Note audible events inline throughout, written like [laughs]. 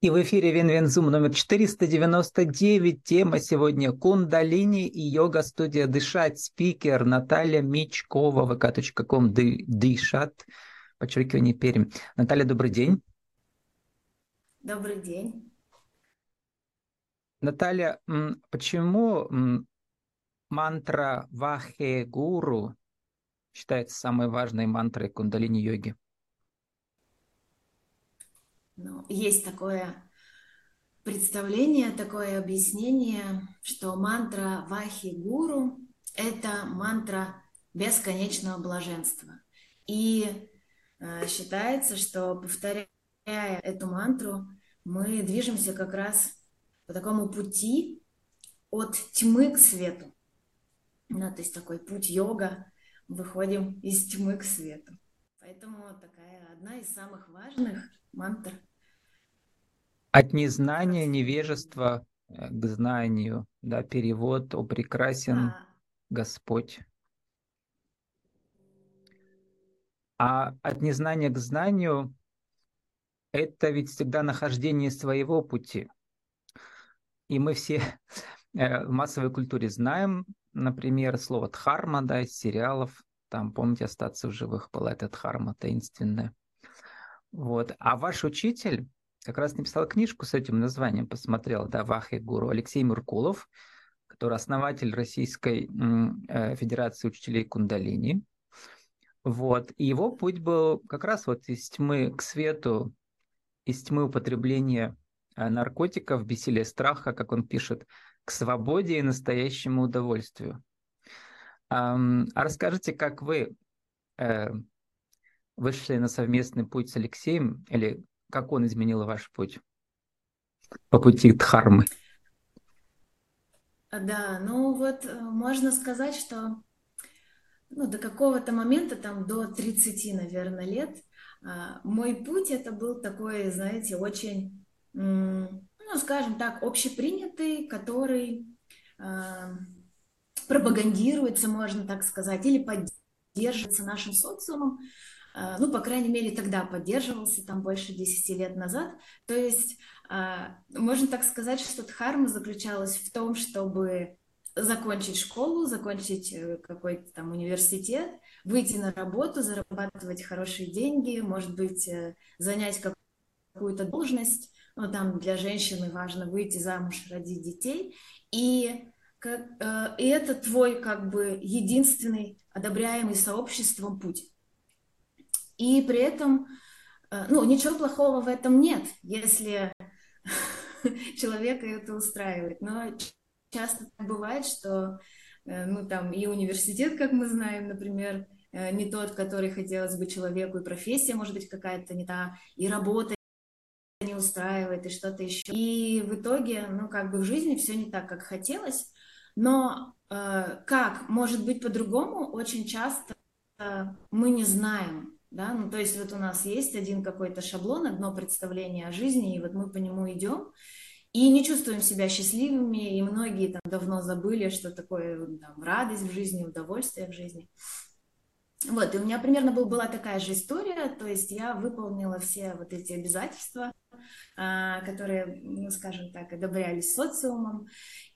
И в эфире Винвензум номер 499. Тема сегодня кундалини и йога-студия «Дышать». Спикер Наталья Мичкова, vk.com, дышат, подчеркивание Пермь. Наталья, добрый день. Добрый день. Наталья, почему мантра Вахе Гуру считается самой важной мантрой кундалини-йоги? Ну, есть такое представление, такое объяснение, что мантра Вахи Гуру – это мантра бесконечного блаженства. И э, считается, что повторяя эту мантру, мы движемся как раз по такому пути от тьмы к свету. Ну, то есть такой путь йога, выходим из тьмы к свету. Поэтому такая одна из самых важных мантр – от незнания, невежества э, к знанию, да, перевод «О прекрасен Господь». А от незнания к знанию – это ведь всегда нахождение своего пути. И мы все э, в массовой культуре знаем, например, слово «дхарма», да, из сериалов. Там, помните, «Остаться в живых» была эта дхарма таинственная. Вот. А ваш учитель как раз написал книжку с этим названием, посмотрел, да, Вахи Гуру, Алексей Муркулов, который основатель Российской э, Федерации Учителей Кундалини. Вот. И его путь был как раз вот из тьмы к свету, из тьмы употребления э, наркотиков, бессилия страха, как он пишет, к свободе и настоящему удовольствию. А расскажите, как вы э, вышли на совместный путь с Алексеем, или как он изменил ваш путь по пути Дхармы? Да, ну вот э, можно сказать, что ну, до какого-то момента, там до 30, наверное, лет, а, мой путь это был такой, знаете, очень, ну, скажем так, общепринятый, который а, пропагандируется, можно так сказать, или поддерживается нашим социумом. А, ну, по крайней мере, тогда поддерживался, там больше 10 лет назад. То есть, а, можно так сказать, что дхарма заключалась в том, чтобы закончить школу, закончить э, какой-то там университет, выйти на работу, зарабатывать хорошие деньги, может быть, э, занять какую-то должность, ну, там для женщины важно выйти замуж, родить детей, и, как, э, и это твой как бы единственный одобряемый сообществом путь. И при этом, э, ну, ничего плохого в этом нет, если [laughs] человека это устраивает. Но часто бывает, что, э, ну, там и университет, как мы знаем, например, э, не тот, который хотелось бы человеку, и профессия может быть какая-то не та, и работа не устраивает, и что-то еще. И в итоге, ну, как бы в жизни все не так, как хотелось, но э, как может быть по-другому, очень часто э, мы не знаем да, ну то есть вот у нас есть один какой-то шаблон, одно представление о жизни, и вот мы по нему идем, и не чувствуем себя счастливыми, и многие там давно забыли, что такое там, радость в жизни, удовольствие в жизни. Вот, и у меня примерно был, была такая же история, то есть я выполнила все вот эти обязательства, а, которые, ну, скажем так, одобрялись социумом,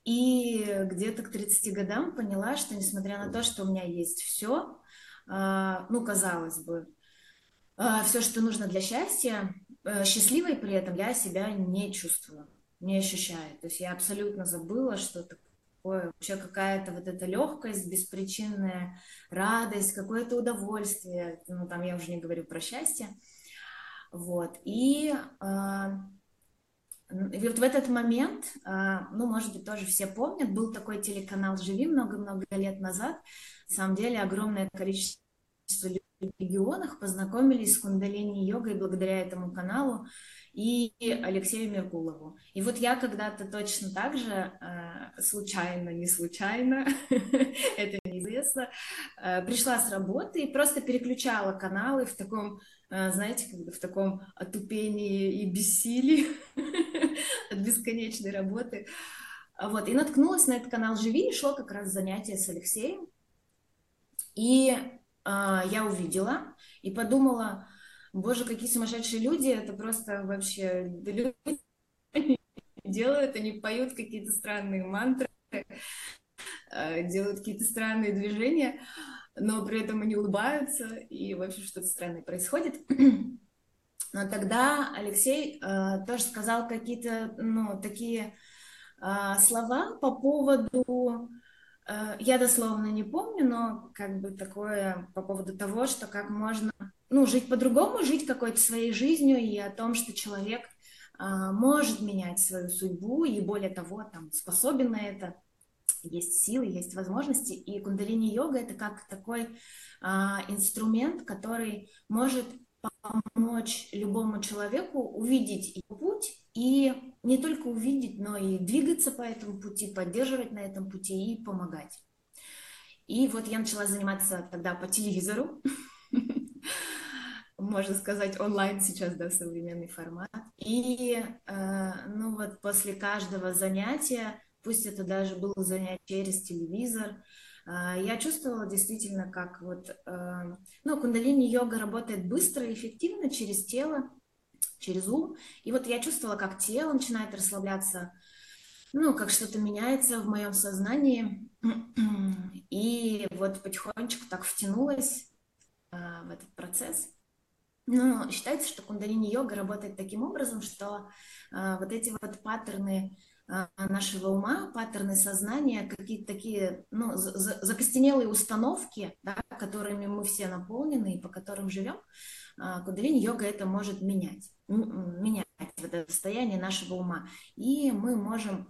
и где-то к 30 годам поняла, что несмотря на то, что у меня есть все, а, ну, казалось бы, все, что нужно для счастья, э, счастливой при этом я себя не чувствую, не ощущаю. То есть я абсолютно забыла, что такое вообще какая-то вот эта легкость, беспричинная радость, какое-то удовольствие. Ну, там я уже не говорю про счастье. Вот. И, а, и вот в этот момент, а, ну, может быть, тоже все помнят, был такой телеканал «Живи» много-много лет назад. На самом деле огромное количество регионах познакомились с кундалини-йогой благодаря этому каналу и Алексею Меркулову. И вот я когда-то точно так же, э, случайно, не случайно, [laughs] это неизвестно, э, пришла с работы и просто переключала каналы в таком, э, знаете, в таком отупении и бессилии [laughs] от бесконечной работы. Вот, и наткнулась на этот канал «Живи», и шло как раз занятие с Алексеем. И я увидела и подумала, боже, какие сумасшедшие люди, это просто вообще люди [laughs] делают, они поют какие-то странные мантры, э, делают какие-то странные движения, но при этом они улыбаются, и вообще что-то странное происходит. [clears throat] Но тогда Алексей э, тоже сказал какие-то, ну, такие э, слова по поводу, я дословно не помню, но как бы такое по поводу того, что как можно, ну, жить по-другому, жить какой-то своей жизнью и о том, что человек э, может менять свою судьбу и более того, там, способен на это, есть силы, есть возможности, и кундалини-йога это как такой а, инструмент, который может помочь любому человеку увидеть его путь и не только увидеть, но и двигаться по этому пути, поддерживать на этом пути и помогать. И вот я начала заниматься тогда по телевизору, [laughs] можно сказать, онлайн сейчас, да, современный формат. И, э, ну вот, после каждого занятия, пусть это даже было занятие через телевизор, а, я чувствовала действительно, как вот, а, ну, кундалини-йога работает быстро и эффективно через тело, через ум. И вот я чувствовала, как тело начинает расслабляться, ну, как что-то меняется в моем сознании. И вот потихонечку так втянулась а, в этот процесс. Но считается, что кундалини-йога работает таким образом, что вот эти вот паттерны а, нашего ума, паттерны сознания, какие-то такие ну, закостенелые установки, да, которыми мы все наполнены и по которым живем, а, кундалини-йога это может менять, менять это состояние нашего ума. И мы можем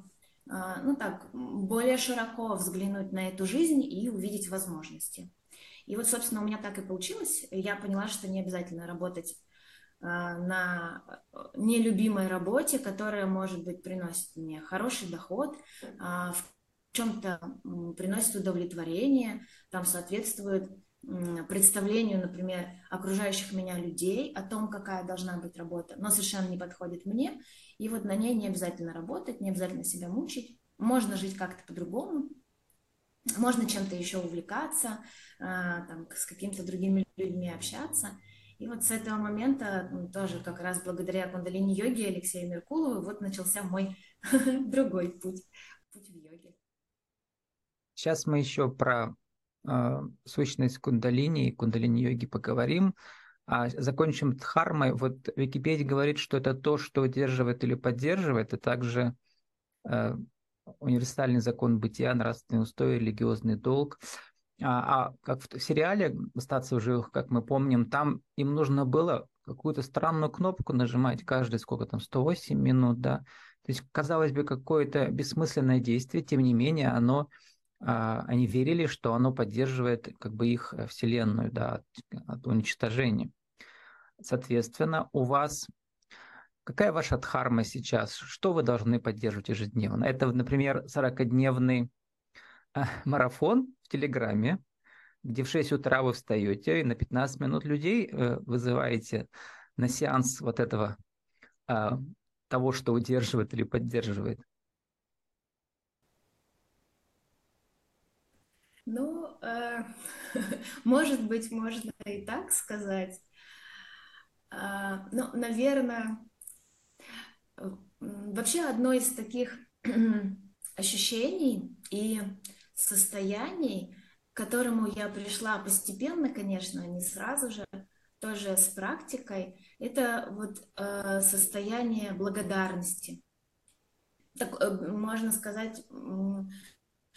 а, ну так, более широко взглянуть на эту жизнь и увидеть возможности. И вот, собственно, у меня так и получилось. Я поняла, что не обязательно работать а, на э, нелюбимой работе, которая, может быть, приносит мне хороший доход, а, в чем-то приносит удовлетворение, там соответствует представлению, например, окружающих меня людей о том, какая должна быть работа, но совершенно не подходит мне, и вот на ней не обязательно работать, не обязательно себя мучить, можно жить как-то по-другому, можно чем-то еще увлекаться, а, там, с какими-то другими людьми общаться – и вот с этого момента, тоже как раз благодаря кундалини-йоге Алексею Меркулову, вот начался мой [laughs] другой путь, путь в йоге. Сейчас мы еще про сущность кундалини и кундалини-йоги поговорим. А закончим дхармой. Вот Википедия говорит, что это то, что удерживает или поддерживает, а также э, универсальный закон бытия, нравственный устой, религиозный долг. А, а как в сериале «Остаться в живых», как мы помним, там им нужно было какую-то странную кнопку нажимать каждые, сколько там, 108 минут, да. То есть, казалось бы, какое-то бессмысленное действие, тем не менее, оно, а, они верили, что оно поддерживает как бы их э, вселенную, да, от, от уничтожения. Соответственно, у вас Какая ваша дхарма сейчас? Что вы должны поддерживать ежедневно? Это, например, 40-дневный а, [laughs] марафон в Телеграме, где в 6 утра вы встаете и на 15 минут людей э, вызываете на сеанс вот этого а, того, что удерживает или поддерживает? Ну, э, [laughs] может быть, можно и так сказать. Э, ну, наверное, вообще одно из таких [clears throat] ощущений и состояний, к которому я пришла постепенно, конечно, не сразу же, тоже с практикой, это вот э, состояние благодарности. Так, э, можно сказать, э,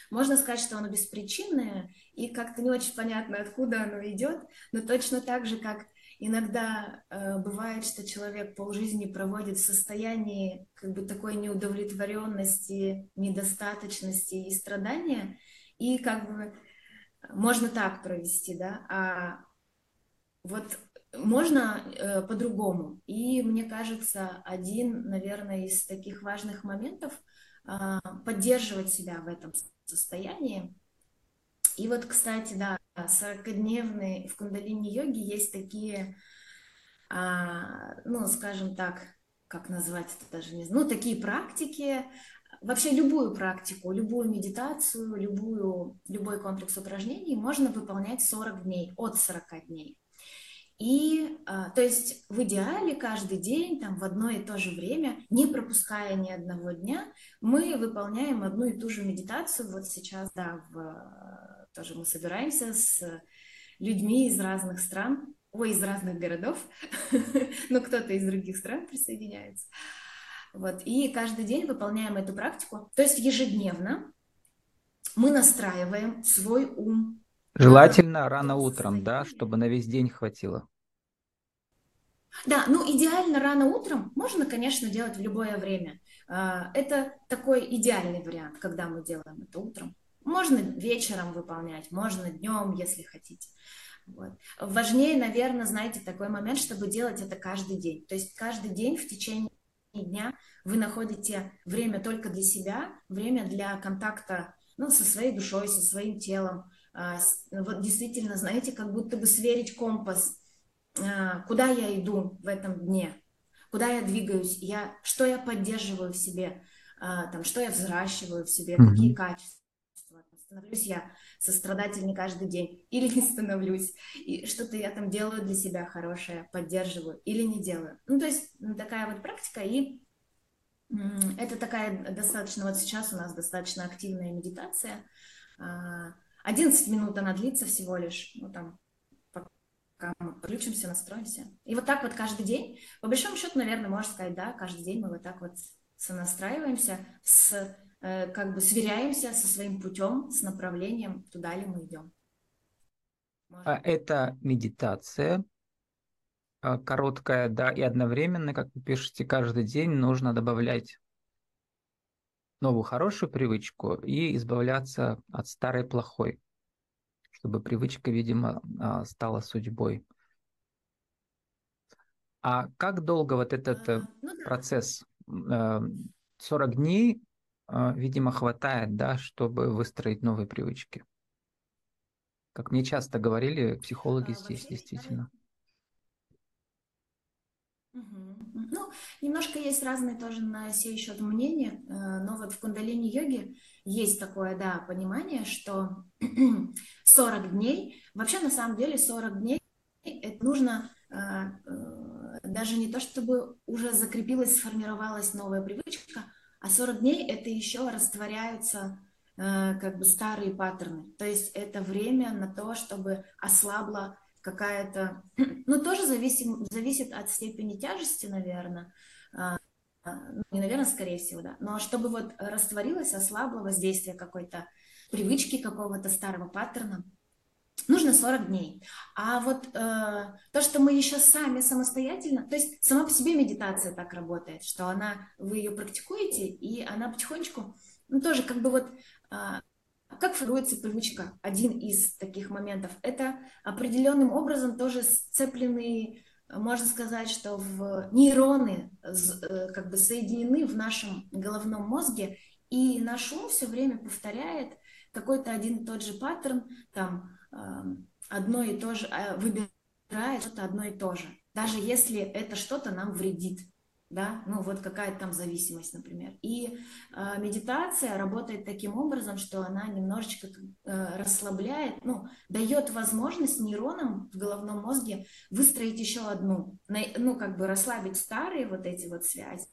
можно сказать, что оно беспричинное, и как-то не очень понятно, откуда оно идет, но точно так же, как иногда э, бывает, что человек полжизни проводит в состоянии как бы такой неудовлетворенности, недостаточности и страдания, и как бы можно так провести, да, а вот можно э, по-другому. И мне кажется, один, наверное, из таких важных моментов э, поддерживать себя в этом состоянии. И вот, кстати, да, 40-дневные в кундалини-йоге есть такие, а, ну, скажем так, как назвать это даже не знаю, ну, такие практики, вообще любую практику, любую медитацию, любую, любой комплекс упражнений можно выполнять 40 дней, от 40 дней. И, а, то есть, в идеале каждый день, там, в одно и то же время, не пропуская ни одного дня, мы выполняем одну и ту же медитацию. Вот сейчас, да, в, тоже мы собираемся с людьми из разных стран, ой, из разных городов, [laughs] но кто-то из других стран присоединяется. Вот. И каждый день выполняем эту практику. То есть ежедневно мы настраиваем свой ум Желательно рано утром, да, чтобы на весь день хватило. Да, ну идеально рано утром можно, конечно, делать в любое время. А, это такой идеальный вариант, когда мы делаем это утром. Можно вечером выполнять, можно днем, если хотите. Вот. Важнее, наверное, знаете, такой момент, чтобы делать это каждый день. То есть каждый день в течение дня вы находите время только для себя, время для контакта ну, со своей душой, со своим телом, вот действительно, знаете, как будто бы сверить компас, а, куда я иду в этом дне, куда я двигаюсь, я, что я поддерживаю в себе, а, там, что я взращиваю в себе, mm-hmm. какие качества. Становлюсь я сострадательней каждый день [laughs] или не становлюсь, и что-то я там делаю для себя хорошее, поддерживаю или не делаю. Ну, то есть такая вот практика, и это такая достаточно, вот сейчас у нас достаточно активная медитация, 11 минут она длится всего лишь, ну там, пока мы подключимся, настроимся. И вот так вот каждый день, по большому счету, наверное, можно сказать, да, каждый день мы вот так вот сонастраиваемся, с, э, как бы сверяемся со своим путем, с направлением, туда ли мы идем. Можно? А это медитация, а, короткая, да, и одновременно, как вы пишете, каждый день нужно добавлять новую хорошую привычку и избавляться от старой плохой, чтобы привычка, видимо, а, стала судьбой. А как долго вот этот э, ну процесс? 40 э, дней, а, видимо, хватает, да, чтобы выстроить новые привычки. Как мне часто говорили психологи здесь, действительно. Ну, немножко есть разные тоже на сей счет мнения, э, но вот в кундалини-йоге есть такое, да, понимание, что [clears throat] 40 дней, вообще на самом деле 40 дней это нужно э, э, даже не то, чтобы уже закрепилась, сформировалась новая привычка, а 40 дней это еще растворяются как бы старые паттерны. То есть это время на то, чтобы ослабла какая-то, ну, тоже зависим, зависит от степени тяжести, наверное, а, а, ну, не, наверное, скорее всего, да, но чтобы вот растворилось, ослабло воздействие какой-то привычки, какого-то старого паттерна, нужно 40 дней. А вот э, то, что мы еще сами самостоятельно, то есть сама по себе медитация так работает, что она, вы ее практикуете, и она потихонечку, ну, тоже как бы вот как формируется привычка? Один из таких моментов. Это определенным образом тоже сцепленные, можно сказать, что в нейроны э, как бы соединены в нашем головном мозге, и наш ум все время повторяет какой-то один и тот же паттерн, там эм, одно и то же, а, выбирает что-то одно и то же, даже если это что-то нам вредит да, ну вот какая-то там зависимость, например. И э, медитация работает таким образом, что она немножечко э, расслабляет, ну, дает возможность нейронам в головном мозге выстроить еще одну, ну, как бы расслабить старые вот эти вот связи,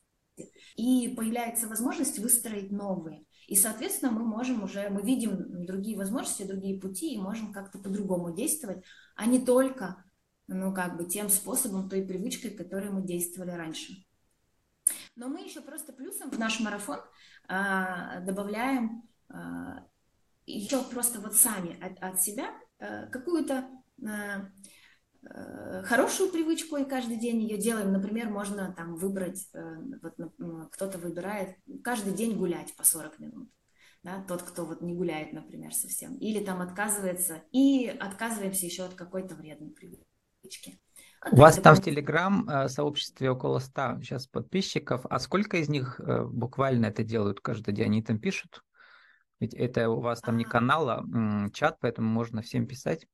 и появляется возможность выстроить новые. И, соответственно, мы можем уже, мы видим другие возможности, другие пути, и можем как-то по-другому действовать, а не только, ну, как бы тем способом, той привычкой, которой мы действовали раньше. Но мы еще просто плюсом в наш марафон а, добавляем а, еще просто вот сами от, от себя а, какую-то а, а, хорошую привычку и каждый день ее делаем. Например, можно там выбрать, а, вот кто-то выбирает каждый день гулять по 40 минут. Да, тот, кто вот не гуляет, например, совсем. Или там отказывается, и отказываемся еще от какой-то вредной привычки. У вас там в Телеграм э, сообществе около 100 сейчас подписчиков. А сколько из них э, буквально это делают каждый день? Они там пишут? Ведь это у вас там не канал, а чат, поэтому можно всем писать.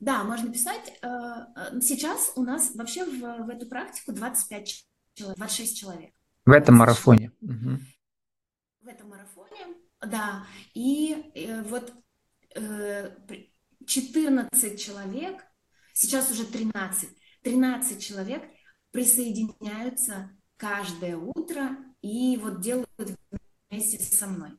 Да, можно писать. Э, сейчас у нас вообще в, в эту практику 25 человек, 26 человек. В этом марафоне. Угу. В этом марафоне, да. И вот 14 человек сейчас уже 13. 13 человек присоединяются каждое утро и вот делают вместе со мной.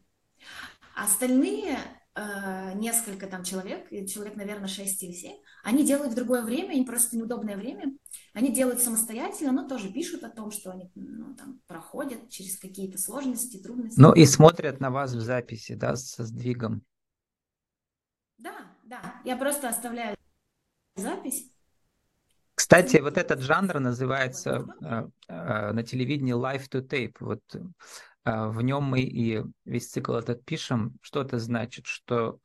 Остальные э, несколько там человек, человек, наверное, 6 или 7, они делают в другое время, им просто неудобное время. Они делают самостоятельно, но тоже пишут о том, что они ну, там, проходят через какие-то сложности, трудности. Ну и смотрят на вас в записи, да, со сдвигом. Да, да. Я просто оставляю запись. Кстати, вот этот жанр называется э, э, на телевидении live to tape. Вот э, в нем мы и весь цикл этот пишем. Что это значит? Что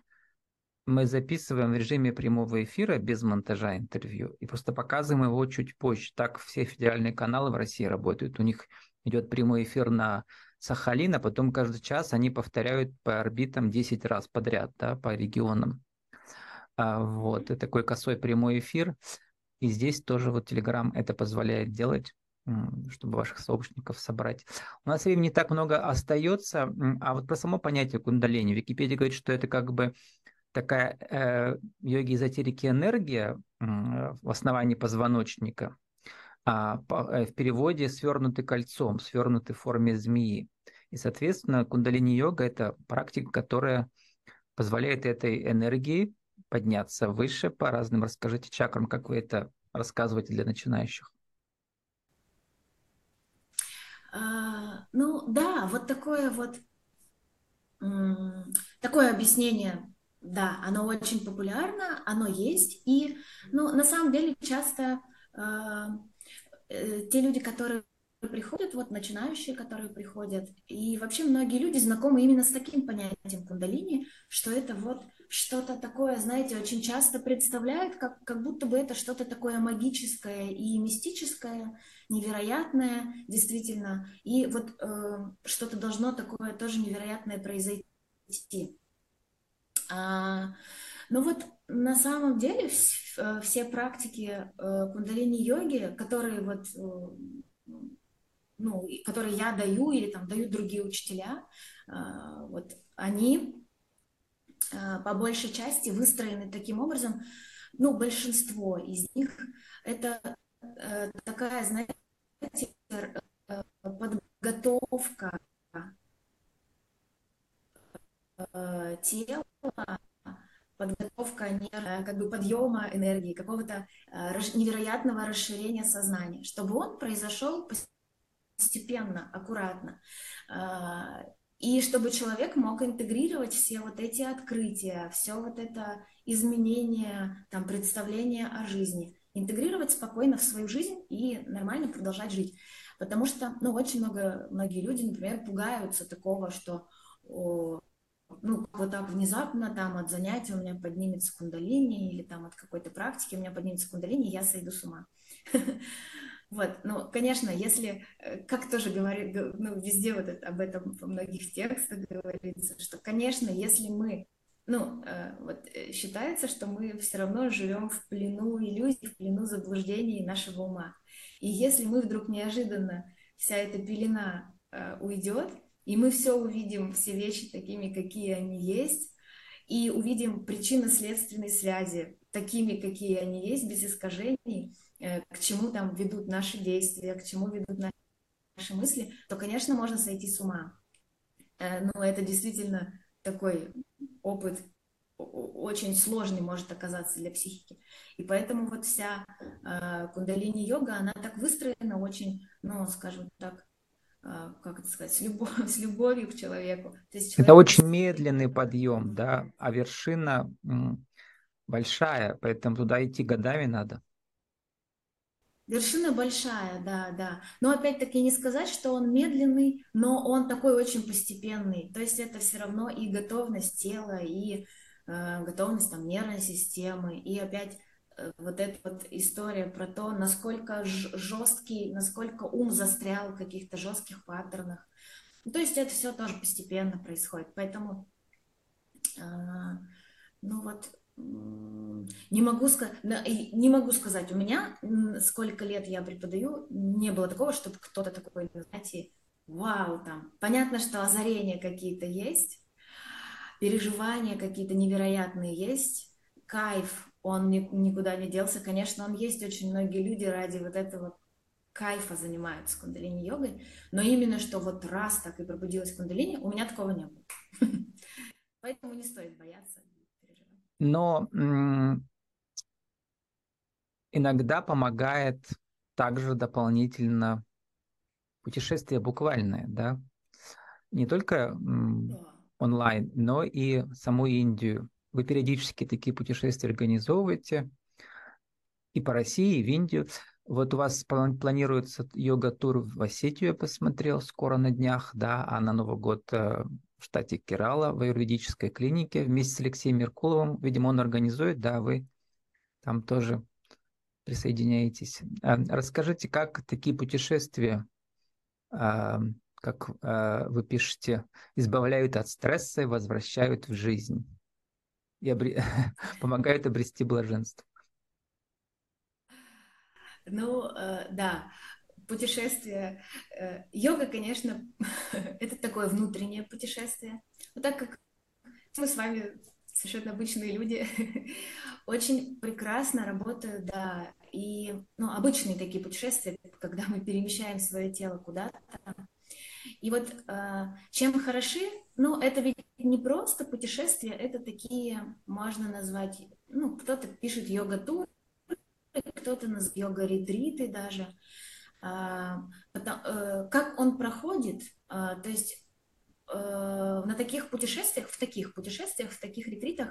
мы записываем в режиме прямого эфира без монтажа интервью и просто показываем его чуть позже. Так все федеральные каналы в России работают. У них идет прямой эфир на Сахалин, а потом каждый час они повторяют по орбитам 10 раз подряд, да, по регионам. А, вот, и такой косой прямой эфир. И здесь тоже вот Telegram это позволяет делать чтобы ваших сообщников собрать. У нас времени так много остается, а вот про само понятие кундалини. Википедия говорит, что это как бы такая э, йоги-эзотерики энергия э, в основании позвоночника, а по, э, в переводе свернутый кольцом, свернутый в форме змеи. И, соответственно, кундалини-йога – это практика, которая позволяет этой энергии подняться выше по разным, расскажите чакрам, как вы это рассказываете для начинающих. А, ну да, вот такое вот такое объяснение да, оно очень популярно, оно есть. И, ну, на самом деле, часто э, э, те люди, которые приходят, вот начинающие, которые приходят, и вообще многие люди знакомы именно с таким понятием кундалини, что это вот что-то такое, знаете, очень часто представляют, как, как будто бы это что-то такое магическое и мистическое, невероятное, действительно, и вот э, что-то должно такое тоже невероятное произойти. А, ну вот на самом деле э, все практики э, кундалини-йоги, которые вот э, ну, которые я даю или там дают другие учителя, вот они по большей части выстроены таким образом, ну, большинство из них это такая, знаете, подготовка тела подготовка как бы подъема энергии, какого-то э, невероятного расширения сознания, чтобы он произошел постепенно, аккуратно. И чтобы человек мог интегрировать все вот эти открытия, все вот это изменение, там, представление о жизни, интегрировать спокойно в свою жизнь и нормально продолжать жить. Потому что, ну, очень много, многие люди, например, пугаются такого, что ну, вот так внезапно там от занятия у меня поднимется кундалини или там от какой-то практики у меня поднимется кундалини, я сойду с ума. [laughs] Вот, ну, конечно, если, э, как тоже говорит, ну, везде вот это, об этом во многих текстах говорится, что, конечно, если мы, ну, э, вот э, считается, что мы все равно живем в плену иллюзий, в плену заблуждений нашего ума. И если мы вдруг неожиданно вся эта пелена уйдет, и мы все увидим, все вещи такими, какие они есть, и увидим причинно-следственные связи такими, какие они есть, без искажений, э, к чему там ведут наши действия, к чему ведут наши мысли, то, конечно, можно сойти с ума. Э, но это действительно такой опыт очень сложный может оказаться для психики. И поэтому вот вся э, кундалини-йога, она так выстроена очень, ну, скажем так, как это сказать, с, любов, [laughs] с любовью к человеку. То есть человек... Это очень медленный подъем, да, а вершина большая, поэтому туда идти годами надо. Вершина большая, да, да. Но опять-таки не сказать, что он медленный, но он такой очень постепенный. То есть это все равно и готовность тела, и э, готовность там нервной системы, и опять Э, вот эта вот история про то, насколько жесткий, насколько ум застрял в каких-то жестких паттернах. Ну, то есть это все тоже постепенно происходит. Поэтому, э, ну вот, не могу, не могу сказать, у меня сколько лет я преподаю, не было такого, чтобы кто-то такой, знаете, вау, там, понятно, что озарения какие-то есть, переживания какие-то невероятные есть, кайф он ни, никуда не делся. Конечно, он есть, очень многие люди ради вот этого кайфа занимаются кундалини-йогой, но именно что вот раз так и пробудилась кундалини, у меня такого не было. [laughs] Поэтому не стоит бояться. Но иногда помогает также дополнительно путешествие буквальное, да, не только онлайн, но и саму Индию. Вы периодически такие путешествия организовываете и по России, и в Индию. Вот у вас планируется йога-тур в Осетию, я посмотрел, скоро на днях, да, а на Новый год э, в штате Керала в аюрведической клинике вместе с Алексеем Меркуловым. Видимо, он организует, да, вы там тоже присоединяетесь. Э, расскажите, как такие путешествия, э, как вы пишете, избавляют от стресса и возвращают в жизнь и обре... [laughs] помогают обрести блаженство? Ну, э, да, путешествие. Э, йога, конечно, [laughs] это такое внутреннее путешествие. Вот так как мы с вами совершенно обычные люди, [laughs] очень прекрасно работают, да, и, ну, обычные такие путешествия, когда мы перемещаем свое тело куда-то. И вот э, чем хороши, ну, это ведь не просто путешествия, это такие, можно назвать, ну, кто-то пишет йога-тур, кто-то называет йога-ретриты даже. А, э, как он проходит, а, то есть э, на таких путешествиях, в таких путешествиях, в таких ретритах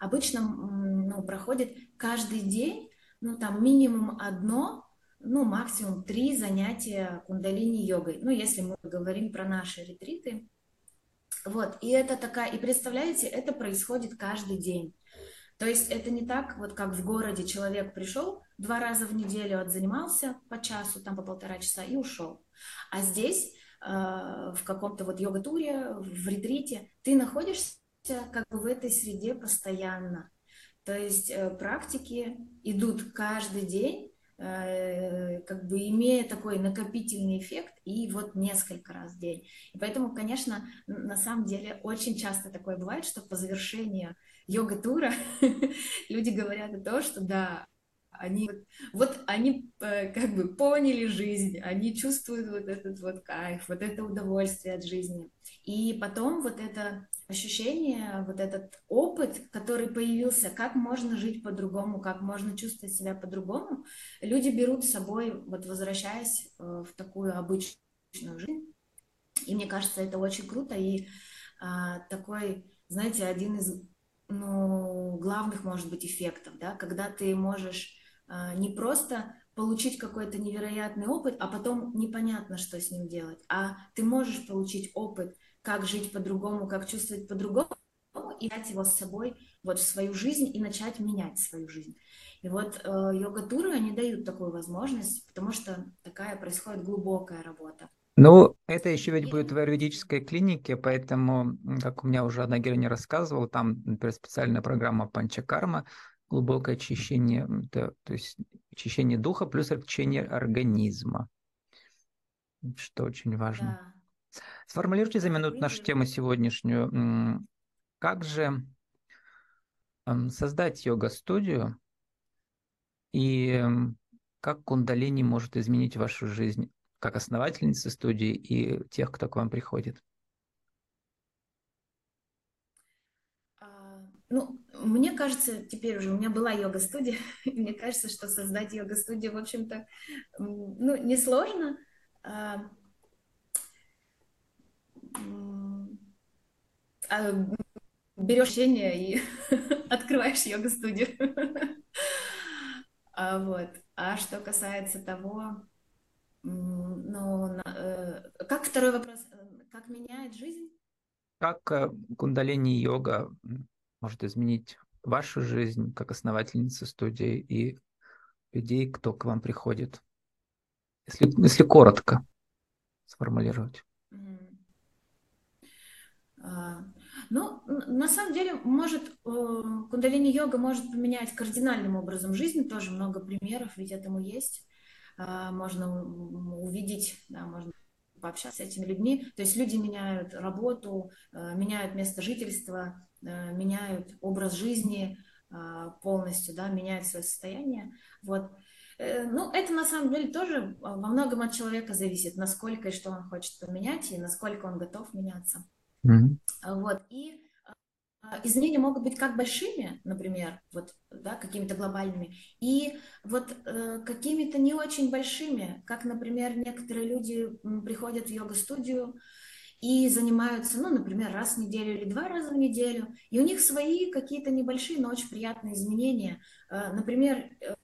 обычно ну, проходит каждый день, ну там минимум одно, ну максимум три занятия кундалини-йогой. Ну если мы говорим про наши ретриты. Вот, и это такая, и представляете, это происходит каждый день. То есть это не так, вот как в городе человек пришел, два раза в неделю отзанимался по часу, там по полтора часа и ушел. А здесь э, в каком-то вот йога-туре, в ретрите, ты находишься как бы в этой среде постоянно. То есть э, практики идут каждый день, э, как бы имея такой накопительный эффект и вот несколько раз в день. И поэтому, конечно, на самом деле очень часто такое бывает, что по завершению йога-тура [laughs] люди говорят о том, что да, они вот они э, как бы поняли жизнь, они чувствуют вот этот вот кайф, вот это удовольствие от жизни. И потом вот это ощущение, вот этот опыт, который появился, как можно жить по-другому, как можно чувствовать себя по-другому, люди берут с собой, вот возвращаясь э, в такую обычную жизнь. И мне кажется, это очень круто. И а, такой, знаете, один из ну, главных, может быть, эффектов, да, когда ты можешь не просто получить какой-то невероятный опыт, а потом непонятно, что с ним делать, а ты можешь получить опыт, как жить по-другому, как чувствовать по-другому, и взять его с собой вот в свою жизнь и начать менять свою жизнь. И вот э, йога-туры, они дают такую возможность, потому что такая происходит глубокая работа. Ну, это еще ведь будет в аюрведической клинике, поэтому, как у меня уже одна героиня рассказывала, там, например, специальная программа панчакарма, глубокое очищение, то, то есть очищение духа плюс очищение организма, что очень важно. Да. Сформулируйте за минуту нашу тему сегодняшнюю. Как же создать йога-студию и как кундалини может изменить вашу жизнь? как основательницы студии и тех, кто к вам приходит? Ну, мне кажется, теперь уже у меня была йога-студия, [laughs] мне кажется, что создать йога-студию, в общем-то, ну, несложно. А, а, берешь учение и [laughs] открываешь йога-студию. [laughs] А, вот. А что касается того, ну, э, как второй вопрос? Как меняет жизнь? Как э, кундалини-йога может изменить вашу жизнь как основательницы студии и людей, кто к вам приходит? Если, если коротко сформулировать. А, ну, на самом деле, может, э, кундалини-йога может поменять кардинальным образом жизнь, тоже много примеров, ведь этому есть. А, можно увидеть, да, можно пообщаться с этими людьми. То есть люди меняют работу, э, меняют место жительства, э, меняют образ жизни, а, полностью, да, меняют свое состояние. Вот. Э, ну, это на самом деле тоже во многом от человека зависит, насколько и что он хочет поменять, и насколько он готов меняться. Mm-hmm. Вот. И изменения могут быть как большими, например, вот, да, какими-то глобальными, и вот э, какими-то не очень большими, как, например, некоторые люди приходят в йога-студию и занимаются, ну, например, раз в неделю или два раза в неделю, и у них свои какие-то небольшие, но очень приятные изменения. Э, например, э,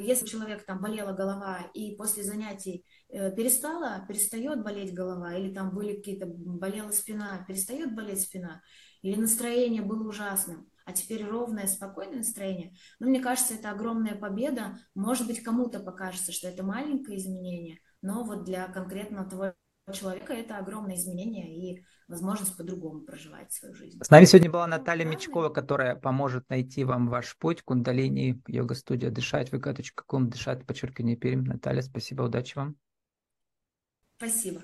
если у человека там болела голова и после занятий э, перестала, перестает болеть голова, или там были какие-то, болела спина, перестает болеть спина, или настроение было ужасным, а теперь ровное, спокойное настроение, ну, мне кажется, это огромная победа. Может быть, кому-то покажется, что это маленькое изменение, но вот для конкретного того человека это огромное изменение и возможность по-другому проживать свою жизнь. С нами сегодня была Наталья Мечкова, которая поможет найти вам ваш путь кундалини, йога-студия «Дышать», vk.com, дышать, подчеркивание Пермь. Наталья, спасибо, удачи вам. Спасибо.